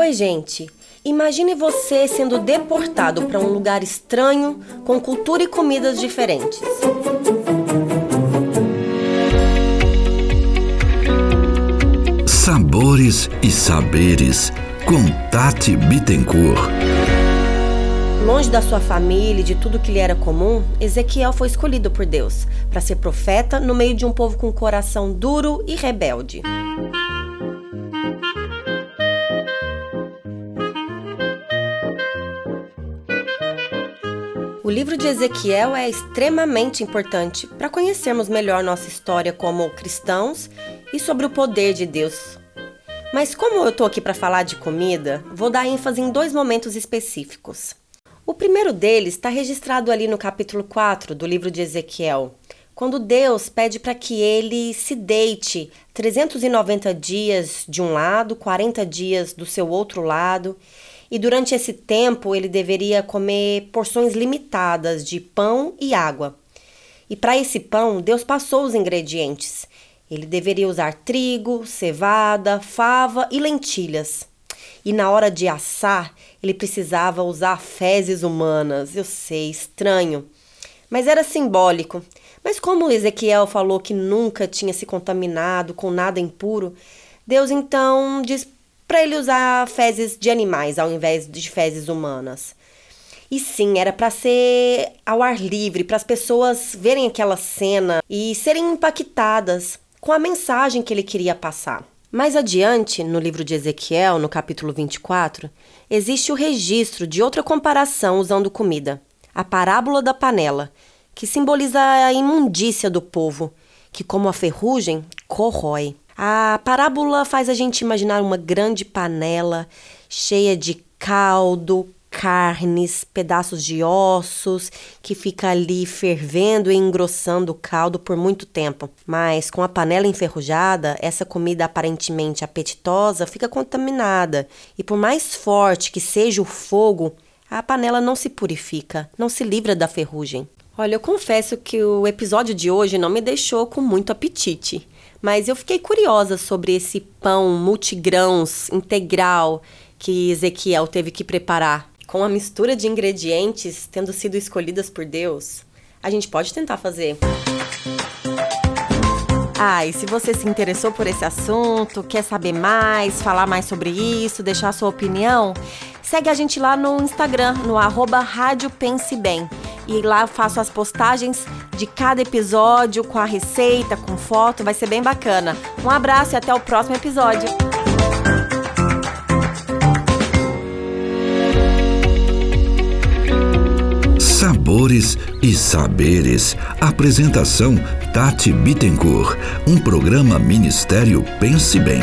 Oi, gente. Imagine você sendo deportado para um lugar estranho, com cultura e comidas diferentes. Sabores e saberes com Tati Bittencourt. Longe da sua família e de tudo que lhe era comum, Ezequiel foi escolhido por Deus para ser profeta no meio de um povo com coração duro e rebelde. O livro de Ezequiel é extremamente importante para conhecermos melhor nossa história como cristãos e sobre o poder de Deus. Mas como eu estou aqui para falar de comida, vou dar ênfase em dois momentos específicos. O primeiro deles está registrado ali no capítulo 4 do livro de Ezequiel, quando Deus pede para que ele se deite 390 dias de um lado, 40 dias do seu outro lado, e durante esse tempo ele deveria comer porções limitadas de pão e água. E para esse pão, Deus passou os ingredientes. Ele deveria usar trigo, cevada, fava e lentilhas. E na hora de assar, ele precisava usar fezes humanas. Eu sei, estranho. Mas era simbólico. Mas como Ezequiel falou que nunca tinha se contaminado com nada impuro, Deus então diz para ele usar fezes de animais ao invés de fezes humanas. E sim, era para ser ao ar livre, para as pessoas verem aquela cena e serem impactadas com a mensagem que ele queria passar. Mais adiante, no livro de Ezequiel, no capítulo 24, existe o registro de outra comparação usando comida, a parábola da panela, que simboliza a imundícia do povo, que, como a ferrugem, corrói. A parábola faz a gente imaginar uma grande panela cheia de caldo, carnes, pedaços de ossos, que fica ali fervendo e engrossando o caldo por muito tempo. Mas com a panela enferrujada, essa comida aparentemente apetitosa fica contaminada, e por mais forte que seja o fogo, a panela não se purifica, não se livra da ferrugem. Olha, eu confesso que o episódio de hoje não me deixou com muito apetite. Mas eu fiquei curiosa sobre esse pão multigrãos integral que Ezequiel teve que preparar. Com a mistura de ingredientes tendo sido escolhidas por Deus, a gente pode tentar fazer. Ah, e se você se interessou por esse assunto, quer saber mais, falar mais sobre isso, deixar sua opinião, segue a gente lá no Instagram, no arroba Rádio Pense Bem. E lá eu faço as postagens de cada episódio com a receita, com foto, vai ser bem bacana. Um abraço e até o próximo episódio. Sabores e saberes. Apresentação Tati Bittencourt. Um programa Ministério Pense Bem.